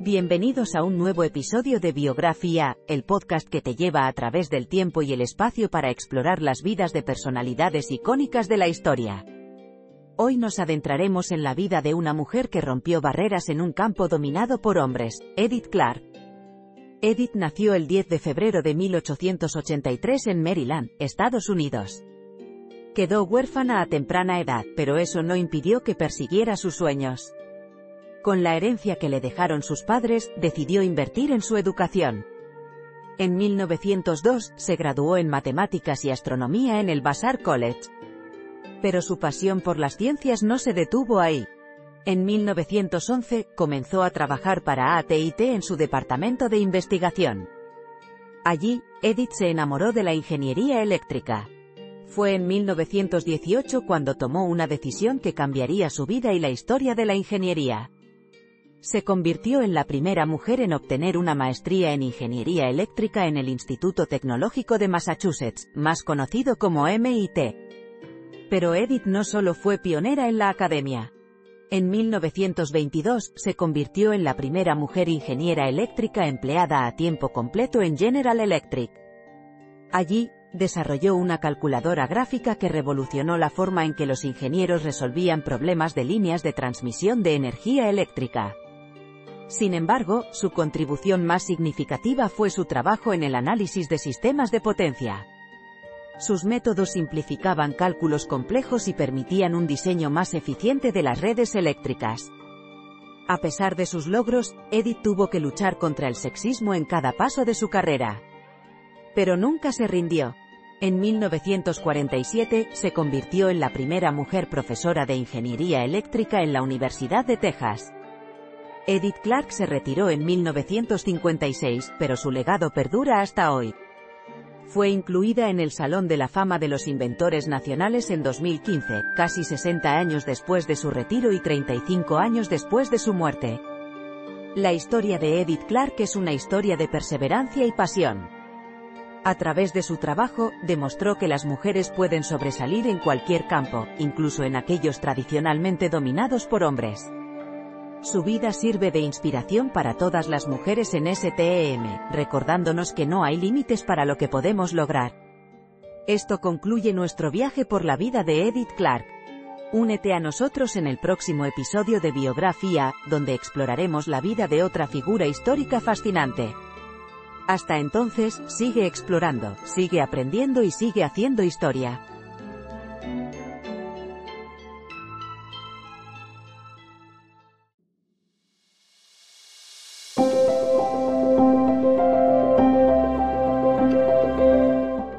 Bienvenidos a un nuevo episodio de Biografía, el podcast que te lleva a través del tiempo y el espacio para explorar las vidas de personalidades icónicas de la historia. Hoy nos adentraremos en la vida de una mujer que rompió barreras en un campo dominado por hombres, Edith Clark. Edith nació el 10 de febrero de 1883 en Maryland, Estados Unidos. Quedó huérfana a temprana edad, pero eso no impidió que persiguiera sus sueños. Con la herencia que le dejaron sus padres, decidió invertir en su educación. En 1902, se graduó en matemáticas y astronomía en el Vassar College. Pero su pasión por las ciencias no se detuvo ahí. En 1911, comenzó a trabajar para AT&T en su departamento de investigación. Allí, Edith se enamoró de la ingeniería eléctrica. Fue en 1918 cuando tomó una decisión que cambiaría su vida y la historia de la ingeniería se convirtió en la primera mujer en obtener una maestría en ingeniería eléctrica en el Instituto Tecnológico de Massachusetts, más conocido como MIT. Pero Edith no solo fue pionera en la academia. En 1922, se convirtió en la primera mujer ingeniera eléctrica empleada a tiempo completo en General Electric. Allí, desarrolló una calculadora gráfica que revolucionó la forma en que los ingenieros resolvían problemas de líneas de transmisión de energía eléctrica. Sin embargo, su contribución más significativa fue su trabajo en el análisis de sistemas de potencia. Sus métodos simplificaban cálculos complejos y permitían un diseño más eficiente de las redes eléctricas. A pesar de sus logros, Edith tuvo que luchar contra el sexismo en cada paso de su carrera. Pero nunca se rindió. En 1947, se convirtió en la primera mujer profesora de ingeniería eléctrica en la Universidad de Texas. Edith Clark se retiró en 1956, pero su legado perdura hasta hoy. Fue incluida en el Salón de la Fama de los Inventores Nacionales en 2015, casi 60 años después de su retiro y 35 años después de su muerte. La historia de Edith Clark es una historia de perseverancia y pasión. A través de su trabajo, demostró que las mujeres pueden sobresalir en cualquier campo, incluso en aquellos tradicionalmente dominados por hombres. Su vida sirve de inspiración para todas las mujeres en STEM, recordándonos que no hay límites para lo que podemos lograr. Esto concluye nuestro viaje por la vida de Edith Clark. Únete a nosotros en el próximo episodio de Biografía, donde exploraremos la vida de otra figura histórica fascinante. Hasta entonces, sigue explorando, sigue aprendiendo y sigue haciendo historia.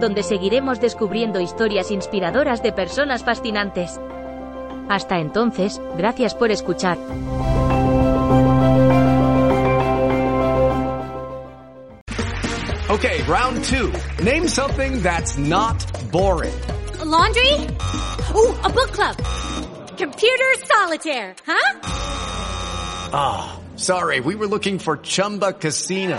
donde seguiremos descubriendo historias inspiradoras de personas fascinantes. Hasta entonces, gracias por escuchar. Okay, round two. Name something that's not boring. A laundry? Ooh, a book club. Computer solitaire, huh? Ah, oh, sorry, we were looking for Chumba Casino.